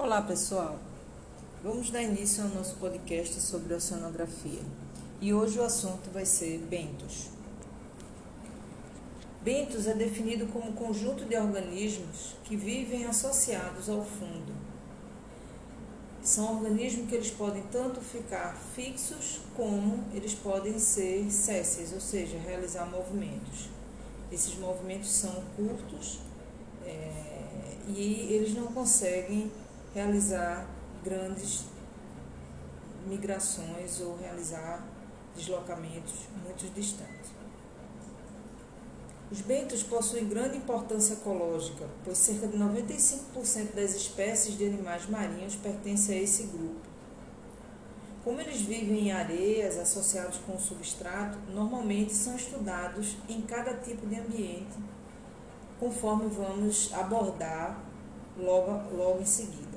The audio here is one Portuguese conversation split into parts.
Olá pessoal, vamos dar início ao nosso podcast sobre oceanografia e hoje o assunto vai ser bentos. Bentos é definido como conjunto de organismos que vivem associados ao fundo. São organismos que eles podem tanto ficar fixos como eles podem ser césseis, ou seja, realizar movimentos. Esses movimentos são curtos é, e eles não conseguem realizar grandes migrações ou realizar deslocamentos muito distantes. Os bentos possuem grande importância ecológica, pois cerca de 95% das espécies de animais marinhos pertencem a esse grupo. Como eles vivem em areias associados com o substrato, normalmente são estudados em cada tipo de ambiente, conforme vamos abordar logo, logo em seguida.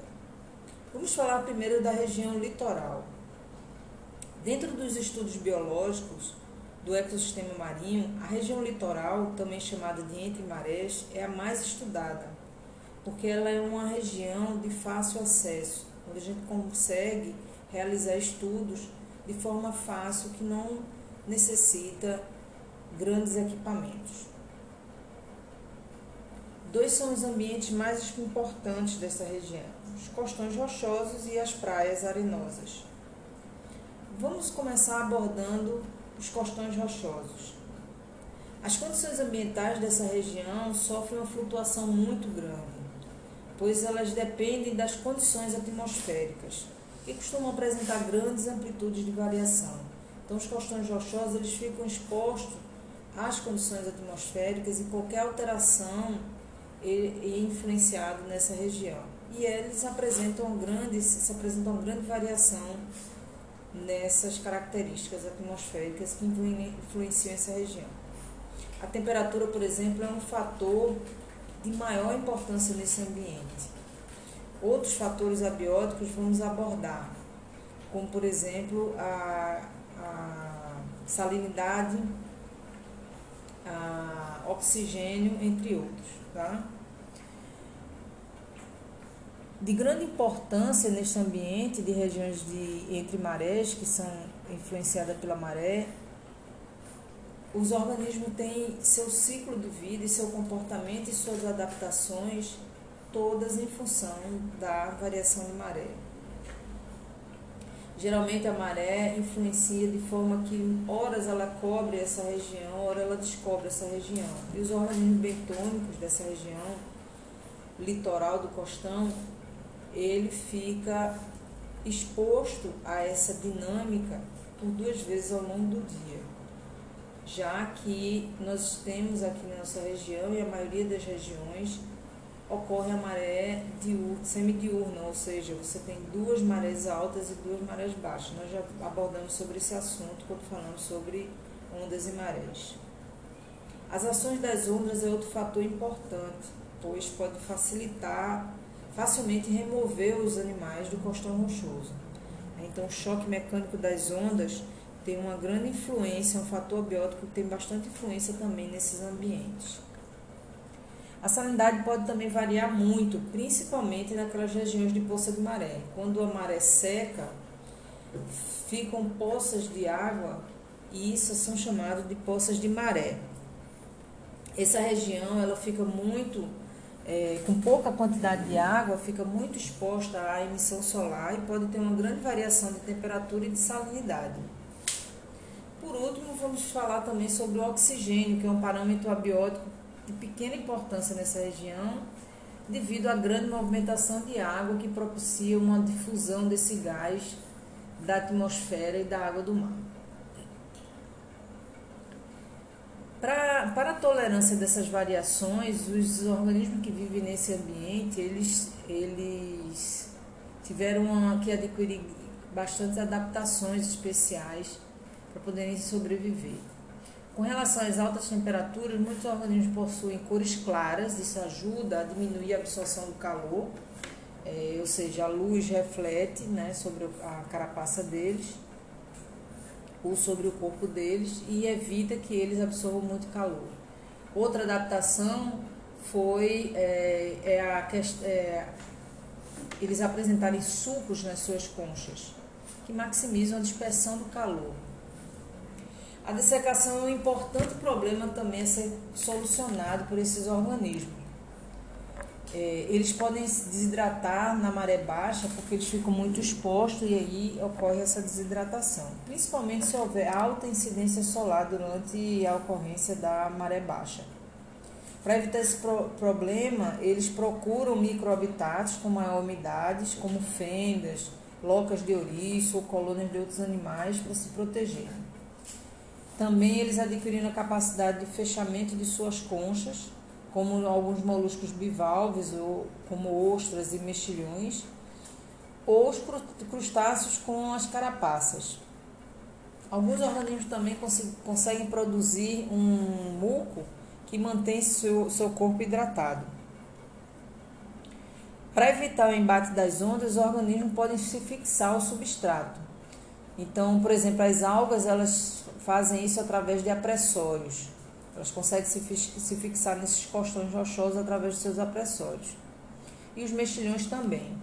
Vamos falar primeiro da região litoral. Dentro dos estudos biológicos do ecossistema marinho, a região litoral, também chamada de entre marés, é a mais estudada, porque ela é uma região de fácil acesso, onde a gente consegue realizar estudos de forma fácil que não necessita grandes equipamentos. Dois são os ambientes mais importantes dessa região os costões rochosos e as praias arenosas. Vamos começar abordando os costões rochosos. As condições ambientais dessa região sofrem uma flutuação muito grande, pois elas dependem das condições atmosféricas, que costumam apresentar grandes amplitudes de variação. Então, os costões rochosos eles ficam expostos às condições atmosféricas e qualquer alteração é influenciado nessa região e eles apresentam grandes, se apresentam grande variação nessas características atmosféricas que influenciam essa região. A temperatura, por exemplo, é um fator de maior importância nesse ambiente. Outros fatores abióticos vamos abordar, como por exemplo a, a salinidade, a oxigênio, entre outros. Tá? De grande importância neste ambiente de regiões de entre marés que são influenciadas pela maré, os organismos têm seu ciclo de vida e seu comportamento e suas adaptações todas em função da variação de maré. Geralmente a maré influencia de forma que horas ela cobre essa região, horas ela descobre essa região. E os organismos bentônicos dessa região litoral do costão ele fica exposto a essa dinâmica por duas vezes ao longo do dia. Já que nós temos aqui na nossa região e a maioria das regiões ocorre a maré diurna, semidiurna, ou seja, você tem duas marés altas e duas marés baixas. Nós já abordamos sobre esse assunto quando falamos sobre ondas e marés. As ações das ondas é outro fator importante, pois pode facilitar facilmente remover os animais do costão rochoso. Então, o choque mecânico das ondas tem uma grande influência, é um fator biótico que tem bastante influência também nesses ambientes. A salinidade pode também variar muito, principalmente naquelas regiões de poça de maré. Quando a maré seca, ficam poças de água e isso são chamadas de poças de maré. Essa região ela fica muito é, com pouca quantidade de água, fica muito exposta à emissão solar e pode ter uma grande variação de temperatura e de salinidade. Por último, vamos falar também sobre o oxigênio, que é um parâmetro abiótico de pequena importância nessa região, devido à grande movimentação de água que propicia uma difusão desse gás da atmosfera e da água do mar. Pra, para a tolerância dessas variações, os organismos que vivem nesse ambiente, eles, eles tiveram que adquirir bastantes adaptações especiais para poderem sobreviver. Com relação às altas temperaturas, muitos organismos possuem cores claras, isso ajuda a diminuir a absorção do calor, é, ou seja, a luz reflete né, sobre a carapaça deles ou sobre o corpo deles e evita que eles absorvam muito calor. Outra adaptação foi é, é a, é, eles apresentarem sulcos nas suas conchas, que maximizam a dispersão do calor. A dessecação é um importante problema também a ser solucionado por esses organismos. É, eles podem se desidratar na maré baixa porque eles ficam muito expostos e aí ocorre essa desidratação, principalmente se houver alta incidência solar durante a ocorrência da maré baixa. Para evitar esse pro problema, eles procuram microhabitats com maior umidades, como fendas, locas de ouriço ou colônias de outros animais para se proteger. Também eles adquiriram a capacidade de fechamento de suas conchas como alguns moluscos bivalves, ou, como ostras e mexilhões, ou os crustáceos com as carapaças. Alguns organismos também conseguem produzir um muco que mantém seu, seu corpo hidratado. Para evitar o embate das ondas, os organismos podem se fixar ao substrato. Então, por exemplo, as algas elas fazem isso através de apressórios. Elas conseguem se, fixar nesses costões rochosos através de seus apressórios. E os mexilhões também.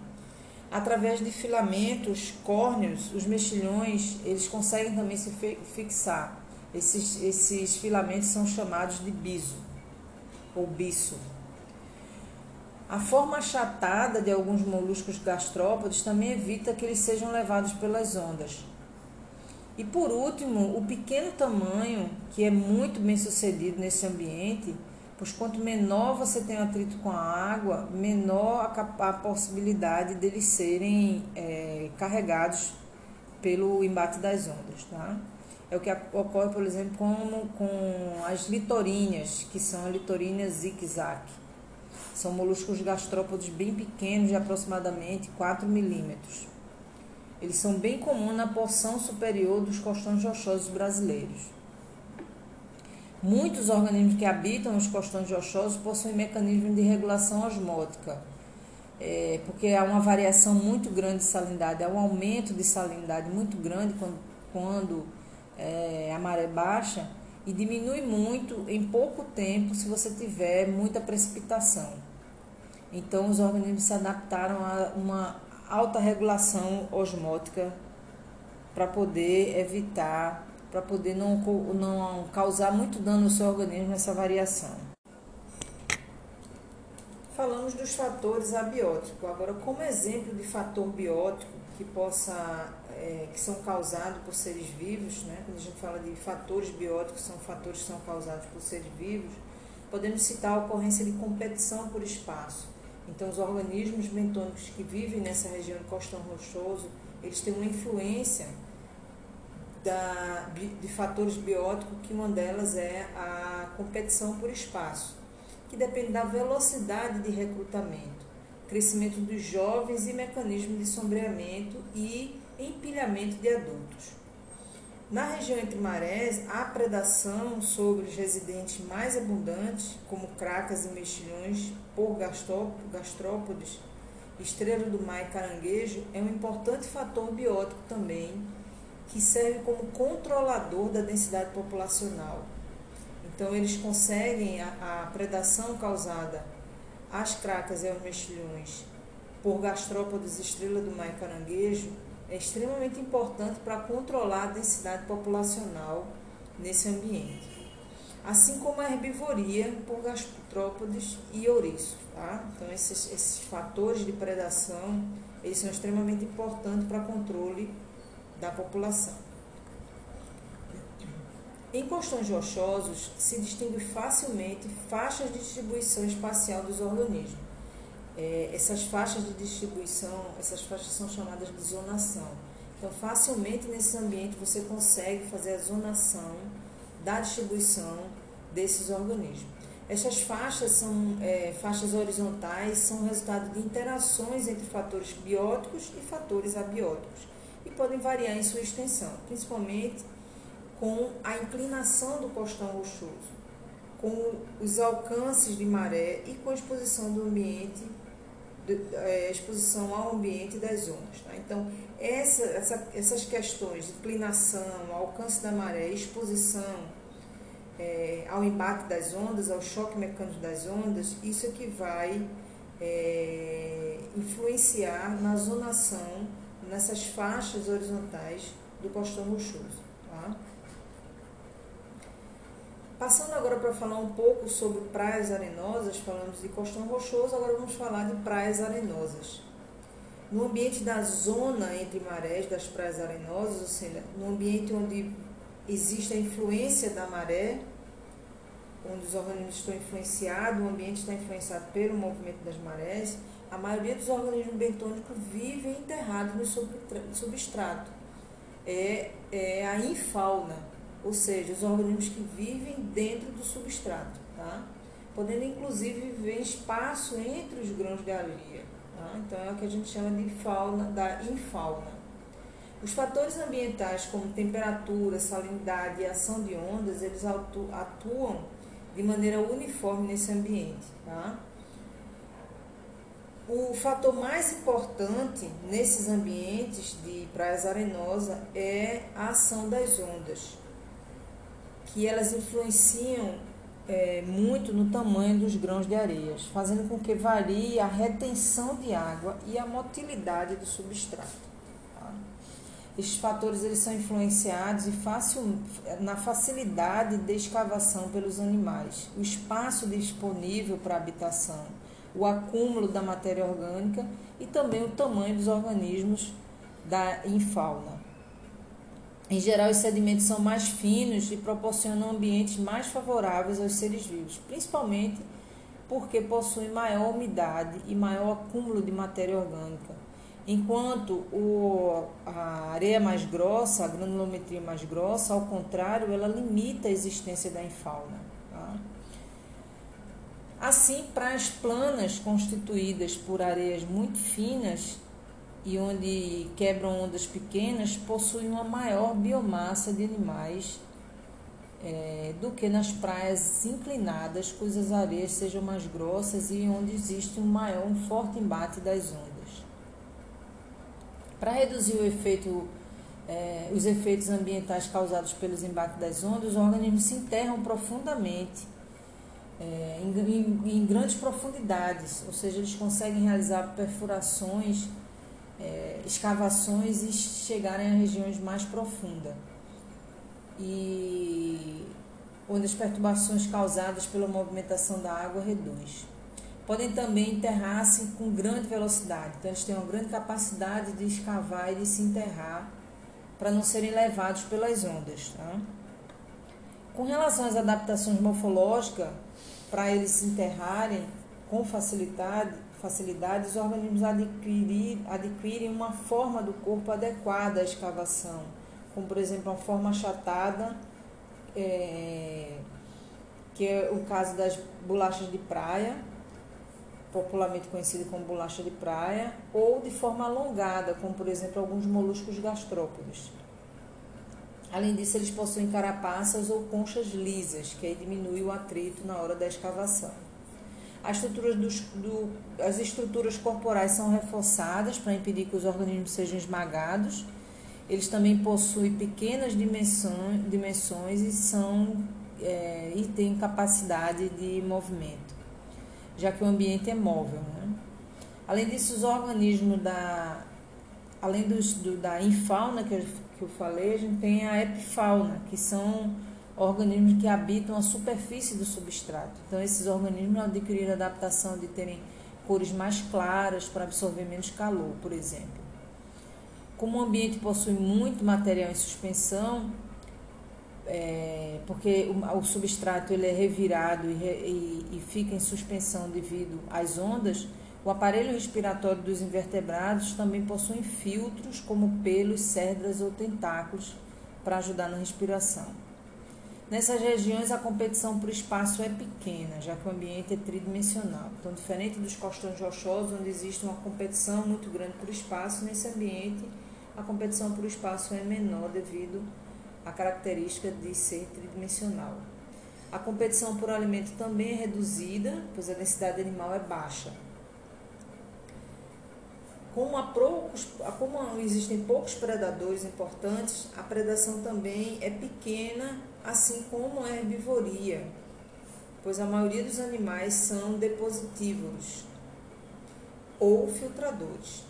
Através de filamentos córneos, os mexilhões eles conseguem também se fixar. Esses, esses filamentos são chamados de biso ou biso. A forma achatada de alguns moluscos gastrópodes também evita que eles sejam levados pelas ondas. E por último, o pequeno tamanho, que é muito bem sucedido nesse ambiente, pois quanto menor você tem atrito com a água, menor a, a possibilidade deles serem é, carregados pelo embate das ondas. Tá? É o que ocorre, por exemplo, com, com as litorinhas, que são a litorina zig-zag. São moluscos gastrópodes bem pequenos, de aproximadamente 4 milímetros. Eles são bem comuns na porção superior dos costões rochosos brasileiros. Muitos organismos que habitam os costões rochosos possuem mecanismos de regulação osmótica, é, porque há uma variação muito grande de salinidade, há um aumento de salinidade muito grande quando, quando é, a maré baixa e diminui muito em pouco tempo se você tiver muita precipitação. Então, os organismos se adaptaram a uma alta regulação osmótica para poder evitar, para poder não, não causar muito dano no seu organismo nessa variação. Falamos dos fatores abióticos. Agora, como exemplo de fator biótico que possa é, que são causados por seres vivos, né? quando a gente fala de fatores bióticos, são fatores que são causados por seres vivos, podemos citar a ocorrência de competição por espaço então, os organismos bentônicos que vivem nessa região de costão rochoso, eles têm uma influência da, de fatores bióticos, que uma delas é a competição por espaço, que depende da velocidade de recrutamento, crescimento dos jovens e mecanismo de sombreamento e empilhamento de adultos. Na região entre marés, há predação sobre os residentes mais abundantes, como cracas e mexilhões, por gastrópodes, estrela do mar e caranguejo, é um importante fator biótico também, que serve como controlador da densidade populacional. Então, eles conseguem a, a predação causada às cracas e aos mexilhões por gastrópodes, estrela do mar e caranguejo, é extremamente importante para controlar a densidade populacional nesse ambiente. Assim como a herbivoria por gastrópodes e ouriços. Tá? Então, esses, esses fatores de predação eles são extremamente importantes para controle da população. Em costões rochosos, se distingue facilmente faixas de distribuição espacial dos organismos é, essas faixas de distribuição, essas faixas são chamadas de zonação. Então, facilmente nesse ambiente você consegue fazer a zonação da distribuição desses organismos. Essas faixas são é, faixas horizontais, são resultado de interações entre fatores bióticos e fatores abióticos e podem variar em sua extensão, principalmente com a inclinação do costão rochoso, com os alcances de maré e com a exposição do ambiente é, exposição ao ambiente das ondas. Tá? Então, essa, essa, essas questões de inclinação, alcance da maré, exposição é, ao embate das ondas, ao choque mecânico das ondas, isso é que vai é, influenciar na zonação, nessas faixas horizontais do costão rochoso. Tá? Passando agora para falar um pouco sobre praias arenosas, falamos de costão rochoso, agora vamos falar de praias arenosas. No ambiente da zona entre marés das praias arenosas, ou seja, no ambiente onde existe a influência da maré, onde os organismos estão influenciados, o ambiente está influenciado pelo movimento das marés, a maioria dos organismos bentônicos vivem enterrados no substrato. É, é a infauna, ou seja, os organismos que vivem dentro do substrato, tá? podendo inclusive viver espaço entre os grãos de areia. Tá? Então é o que a gente chama de fauna, da infauna. Os fatores ambientais como temperatura, salinidade e ação de ondas, eles atuam de maneira uniforme nesse ambiente. Tá? O fator mais importante nesses ambientes de praias arenosas é a ação das ondas, que elas influenciam é, muito no tamanho dos grãos de areias, fazendo com que varie a retenção de água e a motilidade do substrato. Esses fatores eles são influenciados fácil, na facilidade de escavação pelos animais, o espaço disponível para habitação, o acúmulo da matéria orgânica e também o tamanho dos organismos da infauna. Em geral, os sedimentos são mais finos e proporcionam ambientes mais favoráveis aos seres vivos, principalmente porque possuem maior umidade e maior acúmulo de matéria orgânica Enquanto o, a areia mais grossa, a granulometria mais grossa, ao contrário, ela limita a existência da infauna. Tá? Assim, praias planas constituídas por areias muito finas e onde quebram ondas pequenas possuem uma maior biomassa de animais é, do que nas praias inclinadas, cujas areias sejam mais grossas e onde existe um maior, um forte embate das ondas. Para reduzir efeito, é, os efeitos ambientais causados pelos embates das ondas, os organismos se enterram profundamente, é, em, em, em, grandes profundidades, ou seja, eles conseguem realizar perfurações, é, escavações e chegarem a regiões mais profundas. E onde as perturbações causadas pela movimentação da água reduz podem também enterrar-se com grande velocidade. Então, eles têm uma grande capacidade de escavar e de se enterrar para não serem levados pelas ondas. Tá? Com relação às adaptações morfológicas, para eles se enterrarem com facilidade, facilidade os organismos adquirir, adquirem uma forma do corpo adequada à escavação, como por exemplo uma forma achatada, é, que é o caso das bolachas de praia, popularmente conhecido como bolacha de praia, ou de forma alongada, como por exemplo alguns moluscos gastrópodes. Além disso, eles possuem carapaças ou conchas lisas, que aí diminui o atrito na hora da escavação. As estruturas, dos, do, as estruturas corporais são reforçadas para impedir que os organismos sejam esmagados. Eles também possuem pequenas dimensões, dimensões e, são, é, e têm capacidade de movimento já que o ambiente é móvel. Né? Além disso, os organismos da. Além do, da infauna que eu, que eu falei, a gente tem a epifauna, que são organismos que habitam a superfície do substrato. Então, esses organismos adquiriram a adaptação de terem cores mais claras para absorver menos calor, por exemplo. Como o ambiente possui muito material em suspensão, é, porque o, o, substrato ele é revirado e, e, e, fica em suspensão devido às ondas, o aparelho respiratório dos invertebrados também possui filtros como pelos, cerdas ou tentáculos para ajudar na respiração. Nessas regiões, a competição por espaço é pequena, já que o ambiente é tridimensional. Então, diferente dos costões rochosos, onde existe uma competição muito grande por espaço, nesse ambiente a competição por espaço é menor devido a característica de ser tridimensional. A competição por alimento também é reduzida, pois a densidade animal é baixa. Como, poucos, como existem poucos predadores importantes, a predação também é pequena, assim como a herbivoria, pois a maioria dos animais são depositívoros. ou filtradores.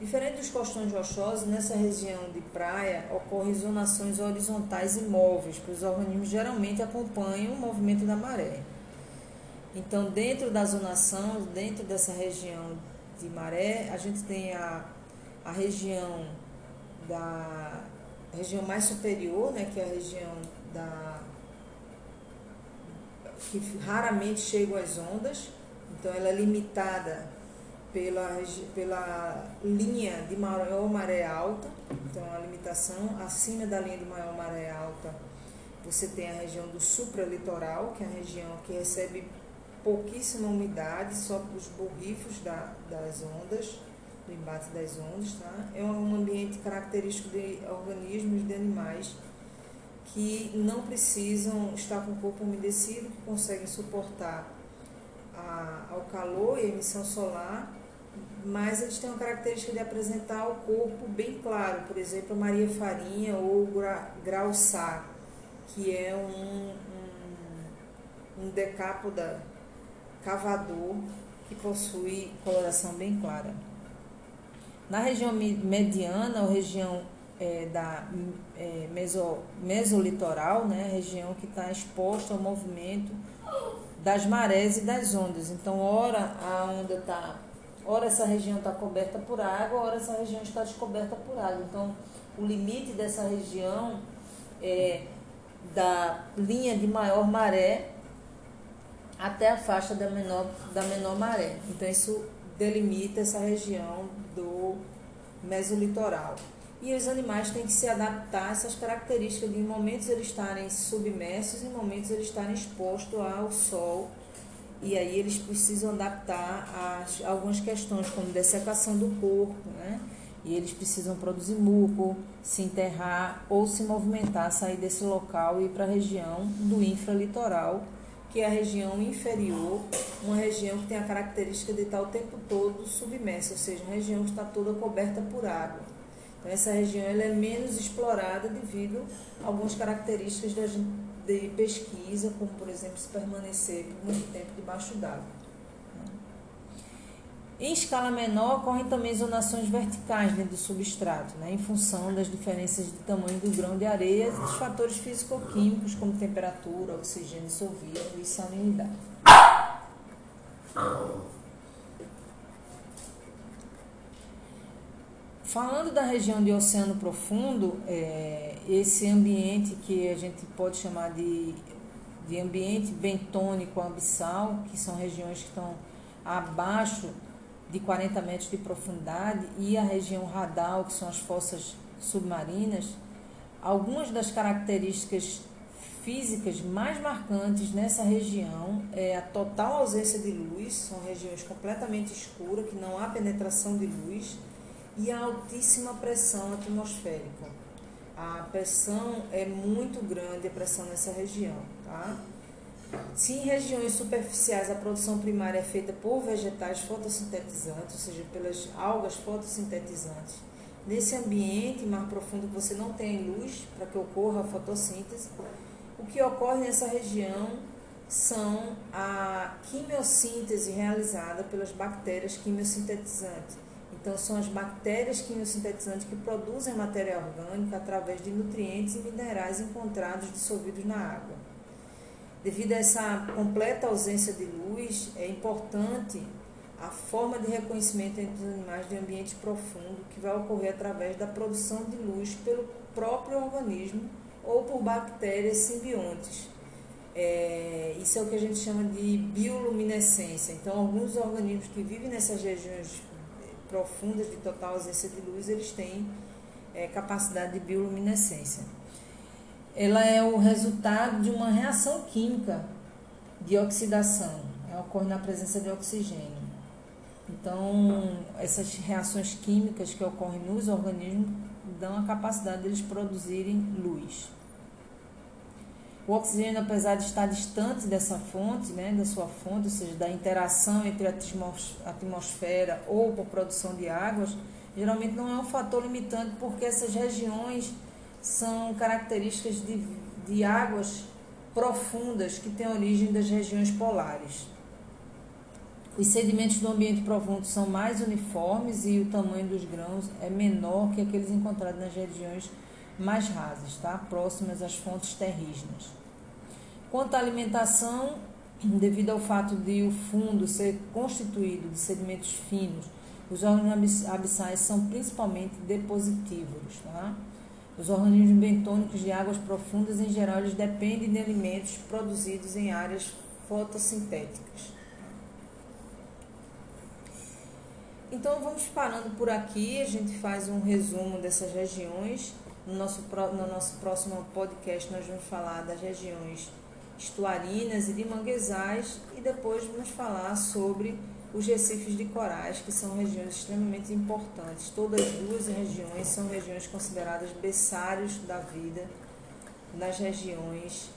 Diferente dos costões rochosos, nessa região de praia ocorrem zonações horizontais imóveis, pois os organismos geralmente acompanham o movimento da maré. Então, dentro da zonação, dentro dessa região de maré, a gente tem a, a região da a região mais superior, né, que é a região da que raramente chegam as ondas, então ela é limitada pela, pela linha de maior maré alta, então a limitação acima da linha de maior maré alta você tem a região do supralitoral, que é a região que recebe pouquíssima umidade, só os borrifos da, das ondas, do embate das ondas, tá? É um ambiente característico de organismos de animais que não precisam estar com o corpo umedecido, que conseguem suportar a, ao calor e a emissão solar, mas eles têm uma característica de apresentar o corpo bem claro, por exemplo, a Maria Farinha ou Grauçá, que é um, um, um decápoda cavador que possui coloração bem clara. Na região mediana, ou região é, da é, meso, mesolitoral, né, região que está exposta ao movimento das marés e das ondas. Então, ora a onda está, ora essa região está coberta por água, ora essa região está descoberta por água. Então, o limite dessa região é da linha de maior maré até a faixa da menor, da menor maré. Então, isso delimita essa região do mesolitoral. E os animais têm que se adaptar a essas características de em momentos eles estarem submersos, em momentos eles estarem expostos ao sol. E aí eles precisam adaptar a algumas questões, como dessecação do corpo, né? E eles precisam produzir muco, se enterrar ou se movimentar, sair desse local e ir para a região do infralitoral, que é a região inferior, uma região que tem a característica de estar o tempo todo submersa, ou seja, uma região que está toda coberta por água. Essa região ela é menos explorada devido a algumas características de pesquisa, como, por exemplo, se permanecer por muito tempo debaixo d'água. Em escala menor, ocorrem também zonações verticais dentro do substrato, né, em função das diferenças de tamanho do grão de areia e dos fatores físico-químicos, como temperatura, oxigênio dissolvido e salinidade. Falando da região de oceano profundo, é, esse ambiente que a gente pode chamar de, de ambiente bentônico abissal, que são regiões que estão abaixo de 40 metros de profundidade, e a região radal, que são as fossas submarinas, algumas das características físicas mais marcantes nessa região é a total ausência de luz, são regiões completamente escuras, que não há penetração de luz, e a altíssima pressão atmosférica. A pressão é muito grande, a pressão nessa região, tá? Se em regiões superficiais a produção primária é feita por vegetais fotossintetizantes, ou seja, pelas algas fotossintetizantes, nesse ambiente mar profundo que você não tem luz para que ocorra a fotossíntese, o que ocorre nessa região são a quimiossíntese realizada pelas bactérias quimiosintetizantes. Então, são as bactérias quimiosintetizantes que produzem matéria orgânica através de nutrientes e minerais encontrados dissolvidos na água. Devido a essa completa ausência de luz, é importante a forma de reconhecimento entre os animais de ambiente profundo que vai ocorrer através da produção de luz pelo próprio organismo ou por bactérias simbiontes. É, isso é o que a gente chama de bioluminescência. Então, alguns organismos que vivem nessas regiões profundas de total ausência de luz, eles têm é, capacidade de bioluminescência ela é o resultado de uma reação química de oxidação, ela ocorre na presença de oxigênio. Então, essas reações químicas que ocorrem nos organismos dão a capacidade deles produzirem luz. O oxigênio, apesar de estar distante dessa fonte, né, da sua fonte, ou seja, da interação entre a atmosfera ou por produção de águas, geralmente não é um fator limitante porque essas regiões são características de, de águas profundas que têm origem das regiões polares. Os sedimentos do ambiente profundo são mais uniformes e o tamanho dos grãos é menor que aqueles encontrados nas regiões mais rasas, tá? próximas às fontes terrígenas. Quanto à alimentação, devido ao fato de o fundo ser constituído de sedimentos finos, os órgãos abissais são principalmente depositívoros. Tá? Os organismos bentônicos de águas profundas, em geral, eles dependem de alimentos produzidos em áreas fotossintéticas. Então vamos parando por aqui, a gente faz um resumo dessas regiões. No nosso, no nosso próximo podcast nós vamos falar das regiões estuarinas e de manguezais e depois vamos falar sobre os recifes de corais, que são regiões extremamente importantes. Todas as duas regiões são regiões consideradas berçários da vida nas regiões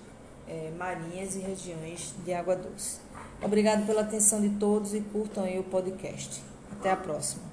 é, marinhas e regiões de água doce. Obrigado pela atenção de todos e curtam aí o podcast. Até a próxima.